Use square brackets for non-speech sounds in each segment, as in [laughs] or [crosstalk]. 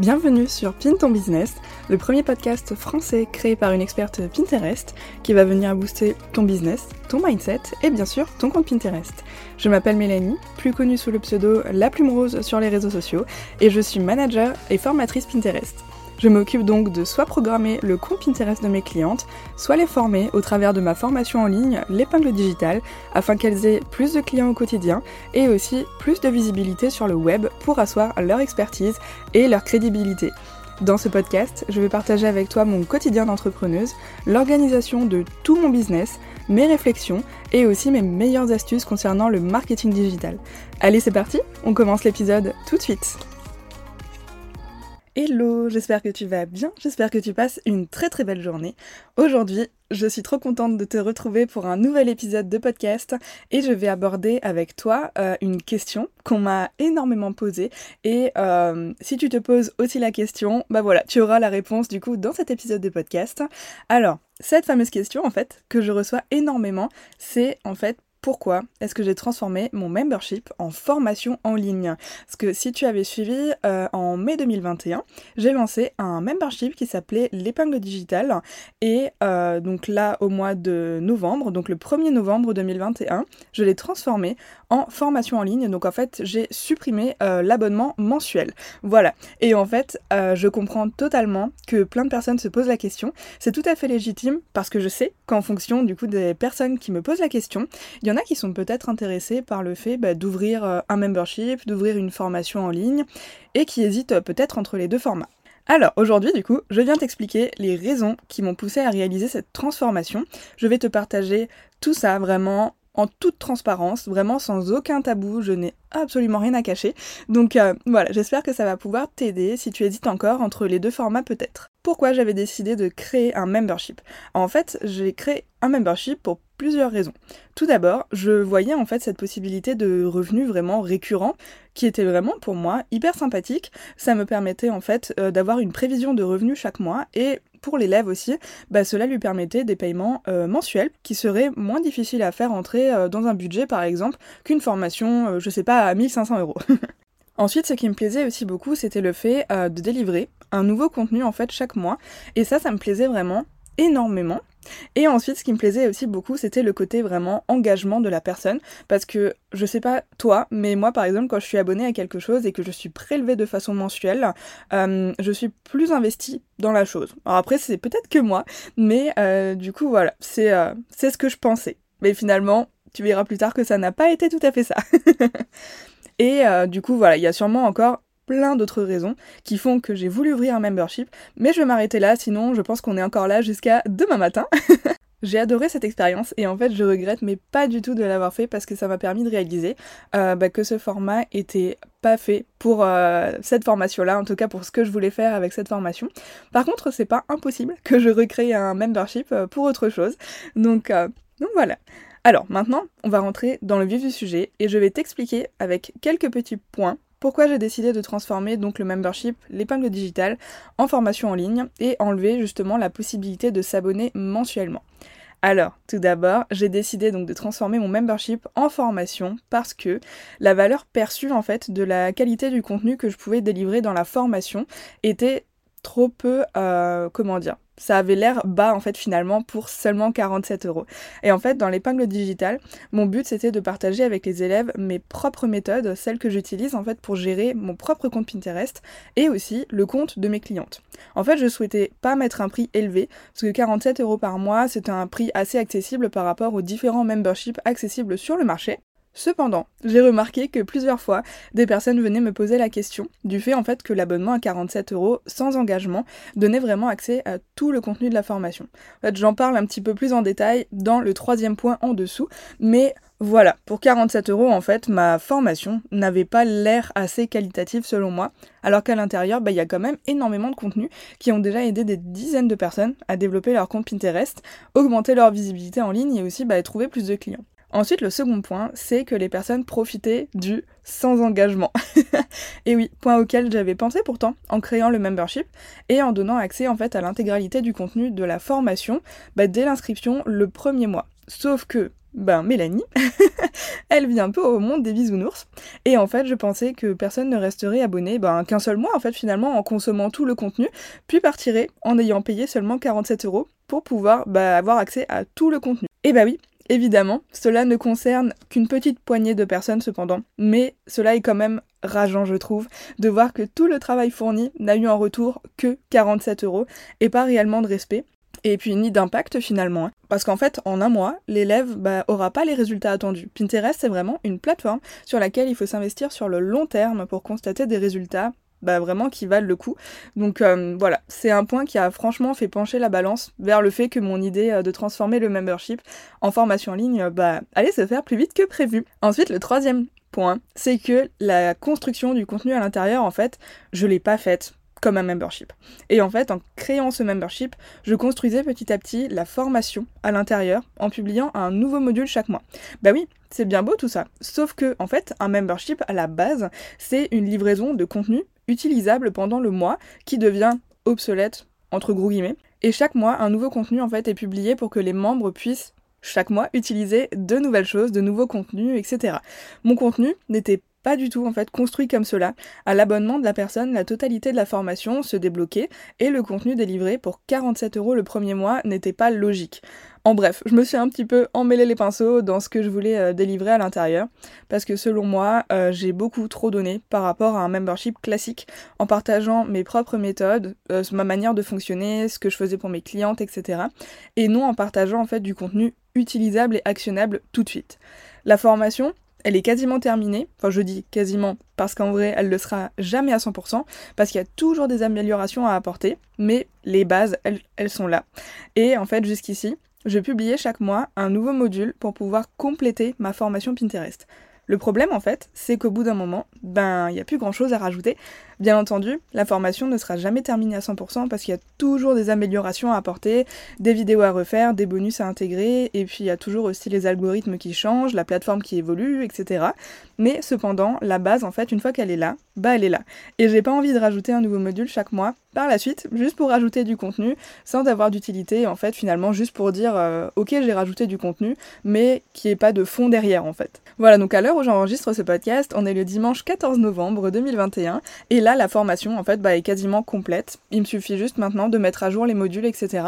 Bienvenue sur Pin ton business, le premier podcast français créé par une experte Pinterest qui va venir booster ton business, ton mindset et bien sûr ton compte Pinterest. Je m'appelle Mélanie, plus connue sous le pseudo La Plume Rose sur les réseaux sociaux et je suis manager et formatrice Pinterest. Je m'occupe donc de soit programmer le compte Pinterest de mes clientes, soit les former au travers de ma formation en ligne, l'épingle digitale, afin qu'elles aient plus de clients au quotidien et aussi plus de visibilité sur le web pour asseoir leur expertise et leur crédibilité. Dans ce podcast, je vais partager avec toi mon quotidien d'entrepreneuse, l'organisation de tout mon business, mes réflexions et aussi mes meilleures astuces concernant le marketing digital. Allez, c'est parti, on commence l'épisode tout de suite. Hello, j'espère que tu vas bien, j'espère que tu passes une très très belle journée. Aujourd'hui, je suis trop contente de te retrouver pour un nouvel épisode de podcast et je vais aborder avec toi euh, une question qu'on m'a énormément posée et euh, si tu te poses aussi la question, bah voilà, tu auras la réponse du coup dans cet épisode de podcast. Alors, cette fameuse question en fait que je reçois énormément, c'est en fait pourquoi est-ce que j'ai transformé mon membership en formation en ligne? Parce que si tu avais suivi euh, en mai 2021, j'ai lancé un membership qui s'appelait l'épingle digitale et euh, donc là au mois de novembre, donc le 1er novembre 2021, je l'ai transformé en formation en ligne. Donc en fait j'ai supprimé euh, l'abonnement mensuel. Voilà. Et en fait je comprends totalement que plein de personnes se posent la question. C'est tout à fait légitime parce que je sais qu'en fonction du coup des personnes qui me posent la question, il y en a qui sont peut-être intéressés par le fait bah, d'ouvrir euh, un membership, d'ouvrir une formation en ligne, et qui hésitent euh, peut-être entre les deux formats. Alors aujourd'hui du coup, je viens t'expliquer les raisons qui m'ont poussé à réaliser cette transformation. Je vais te partager tout ça vraiment en toute transparence, vraiment sans aucun tabou, je n'ai absolument rien à cacher. Donc euh, voilà, j'espère que ça va pouvoir t'aider si tu hésites encore entre les deux formats peut-être. Pourquoi j'avais décidé de créer un membership En fait, j'ai créé un membership pour plusieurs raisons. Tout d'abord, je voyais en fait cette possibilité de revenus vraiment récurrents qui était vraiment pour moi hyper sympathique. Ça me permettait en fait euh, d'avoir une prévision de revenus chaque mois et pour l'élève aussi, bah, cela lui permettait des paiements euh, mensuels qui seraient moins difficiles à faire entrer euh, dans un budget par exemple qu'une formation, je sais pas, à 1500 euros. [laughs] Ensuite, ce qui me plaisait aussi beaucoup, c'était le fait de délivrer un nouveau contenu en fait chaque mois. Et ça, ça me plaisait vraiment énormément. Et ensuite, ce qui me plaisait aussi beaucoup, c'était le côté vraiment engagement de la personne. Parce que, je sais pas toi, mais moi par exemple, quand je suis abonnée à quelque chose et que je suis prélevée de façon mensuelle, euh, je suis plus investie dans la chose. Alors après, c'est peut-être que moi, mais euh, du coup, voilà, c'est euh, c'est ce que je pensais. Mais finalement, tu verras plus tard que ça n'a pas été tout à fait ça. [laughs] et du coup, voilà, il y a sûrement encore plein d'autres raisons qui font que j'ai voulu ouvrir un membership, mais je vais m'arrêter là, sinon je pense qu'on est encore là jusqu'à demain matin. [laughs] J'ai adoré cette expérience et en fait je regrette mais pas du tout de l'avoir fait parce que ça m'a permis de réaliser euh, bah, que ce format était pas fait pour euh, cette formation là, en tout cas pour ce que je voulais faire avec cette formation. Par contre c'est pas impossible que je recrée un membership euh, pour autre chose. Donc, donc voilà. Alors maintenant on va rentrer dans le vif du sujet et je vais t'expliquer avec quelques petits points pourquoi j'ai décidé de transformer donc le membership, l'épingle digitale, en formation en ligne et enlever justement la possibilité de s'abonner mensuellement. Alors, tout d'abord, j'ai décidé donc de transformer mon membership en formation parce que la valeur perçue en fait de la qualité du contenu que je pouvais délivrer dans la formation était trop peu, euh, comment dire, ça avait l'air bas en fait finalement pour seulement 47 euros. Et en fait dans l'épingle digitale, mon but c'était de partager avec les élèves mes propres méthodes, celles que j'utilise en fait pour gérer mon propre compte Pinterest et aussi le compte de mes clientes. En fait je souhaitais pas mettre un prix élevé parce que 47 euros par mois c'était un prix assez accessible par rapport aux différents memberships accessibles sur le marché. Cependant, j'ai remarqué que plusieurs fois, des personnes venaient me poser la question du fait en fait que l'abonnement à 47 euros sans engagement donnait vraiment accès à tout le contenu de la formation. En fait, j'en parle un petit peu plus en détail dans le troisième point en dessous, mais voilà, pour 47 euros en fait, ma formation n'avait pas l'air assez qualitative selon moi, alors qu'à l'intérieur, bah, il y a quand même énormément de contenus qui ont déjà aidé des dizaines de personnes à développer leur compte Pinterest, augmenter leur visibilité en ligne et aussi bah, trouver plus de clients. Ensuite, le second point, c'est que les personnes profitaient du sans engagement. [laughs] et oui, point auquel j'avais pensé pourtant en créant le membership et en donnant accès en fait à l'intégralité du contenu de la formation bah, dès l'inscription le premier mois. Sauf que ben Mélanie, [laughs] elle vit un peu au monde des bisounours. Et en fait, je pensais que personne ne resterait abonné ben, qu'un seul mois, en fait, finalement, en consommant tout le contenu, puis partirait en ayant payé seulement 47 euros pour pouvoir bah, avoir accès à tout le contenu. Et bah oui, évidemment, cela ne concerne qu'une petite poignée de personnes cependant, mais cela est quand même rageant, je trouve, de voir que tout le travail fourni n'a eu en retour que 47 euros et pas réellement de respect et puis ni d'impact finalement. Hein. Parce qu'en fait, en un mois, l'élève bah, aura pas les résultats attendus. Pinterest, c'est vraiment une plateforme sur laquelle il faut s'investir sur le long terme pour constater des résultats bah, vraiment qui valent le coup. Donc euh, voilà, c'est un point qui a franchement fait pencher la balance vers le fait que mon idée euh, de transformer le membership en formation en ligne bah, allait se faire plus vite que prévu. Ensuite, le troisième point, c'est que la construction du contenu à l'intérieur, en fait, je l'ai pas faite comme un membership. Et en fait, en créant ce membership, je construisais petit à petit la formation à l'intérieur en publiant un nouveau module chaque mois. Bah oui, c'est bien beau tout ça. Sauf que, en fait, un membership à la base, c'est une livraison de contenu utilisable pendant le mois qui devient obsolète entre gros guillemets. Et chaque mois, un nouveau contenu en fait est publié pour que les membres puissent chaque mois utiliser de nouvelles choses, de nouveaux contenus, etc. Mon contenu n'était pas du tout en fait construit comme cela. À l'abonnement de la personne, la totalité de la formation se débloquait et le contenu délivré pour 47 euros le premier mois n'était pas logique. En bref, je me suis un petit peu emmêlé les pinceaux dans ce que je voulais euh, délivrer à l'intérieur, parce que selon moi, euh, j'ai beaucoup trop donné par rapport à un membership classique, en partageant mes propres méthodes, euh, ma manière de fonctionner, ce que je faisais pour mes clientes, etc. Et non en partageant en fait du contenu utilisable et actionnable tout de suite. La formation, elle est quasiment terminée. Enfin, je dis quasiment parce qu'en vrai, elle ne le sera jamais à 100%, parce qu'il y a toujours des améliorations à apporter, mais les bases, elles, elles sont là. Et en fait, jusqu'ici, je publiais chaque mois un nouveau module pour pouvoir compléter ma formation Pinterest. Le problème, en fait, c'est qu'au bout d'un moment, ben, il n'y a plus grand chose à rajouter. Bien entendu, la formation ne sera jamais terminée à 100% parce qu'il y a toujours des améliorations à apporter, des vidéos à refaire, des bonus à intégrer, et puis il y a toujours aussi les algorithmes qui changent, la plateforme qui évolue, etc. Mais cependant, la base, en fait, une fois qu'elle est là, bah elle est là. Et j'ai pas envie de rajouter un nouveau module chaque mois par la suite, juste pour rajouter du contenu, sans avoir d'utilité, en fait, finalement, juste pour dire, euh, ok, j'ai rajouté du contenu, mais qui est pas de fond derrière, en fait. Voilà, donc à l'heure où j'enregistre ce podcast, on est le dimanche 14 novembre 2021, et là, la formation, en fait, bah, est quasiment complète. Il me suffit juste maintenant de mettre à jour les modules, etc.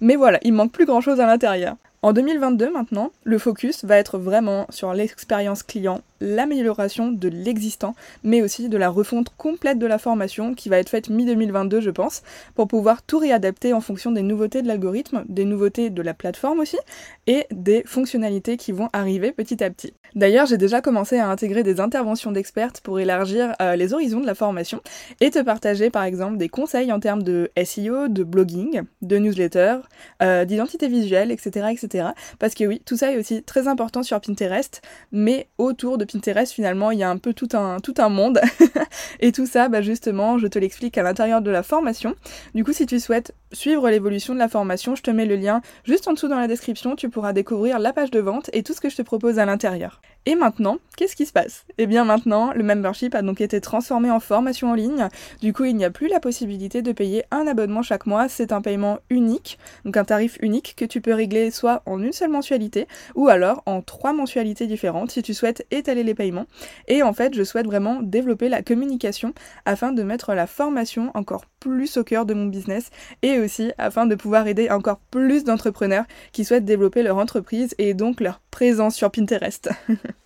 Mais voilà, il manque plus grand chose à l'intérieur. En 2022 maintenant, le focus va être vraiment sur l'expérience client l'amélioration de l'existant, mais aussi de la refonte complète de la formation qui va être faite mi-2022 je pense, pour pouvoir tout réadapter en fonction des nouveautés de l'algorithme, des nouveautés de la plateforme aussi, et des fonctionnalités qui vont arriver petit à petit. D'ailleurs j'ai déjà commencé à intégrer des interventions d'experts pour élargir euh, les horizons de la formation et te partager par exemple des conseils en termes de SEO, de blogging, de newsletter, euh, d'identité visuelle, etc., etc. Parce que oui, tout ça est aussi très important sur Pinterest, mais autour de Pinterest, finalement, il y a un peu tout un, tout un monde. [laughs] et tout ça, bah justement, je te l'explique à l'intérieur de la formation. Du coup, si tu souhaites suivre l'évolution de la formation, je te mets le lien juste en dessous dans la description. Tu pourras découvrir la page de vente et tout ce que je te propose à l'intérieur. Et maintenant, qu'est-ce qui se passe? Eh bien maintenant, le membership a donc été transformé en formation en ligne. Du coup, il n'y a plus la possibilité de payer un abonnement chaque mois. C'est un paiement unique, donc un tarif unique que tu peux régler soit en une seule mensualité ou alors en trois mensualités différentes si tu souhaites étaler les paiements. Et en fait, je souhaite vraiment développer la communication afin de mettre la formation encore plus au cœur de mon business et aussi afin de pouvoir aider encore plus d'entrepreneurs qui souhaitent développer leur entreprise et donc leur présence sur Pinterest. [laughs]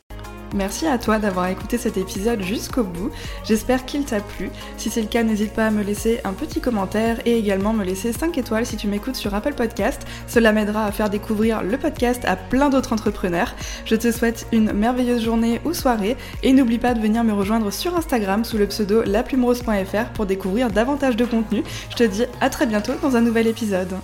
Merci à toi d'avoir écouté cet épisode jusqu'au bout. J'espère qu'il t'a plu. Si c'est le cas, n'hésite pas à me laisser un petit commentaire et également me laisser 5 étoiles si tu m'écoutes sur Apple Podcast. Cela m'aidera à faire découvrir le podcast à plein d'autres entrepreneurs. Je te souhaite une merveilleuse journée ou soirée et n'oublie pas de venir me rejoindre sur Instagram sous le pseudo laplumerose.fr pour découvrir davantage de contenu. Je te dis à très bientôt dans un nouvel épisode.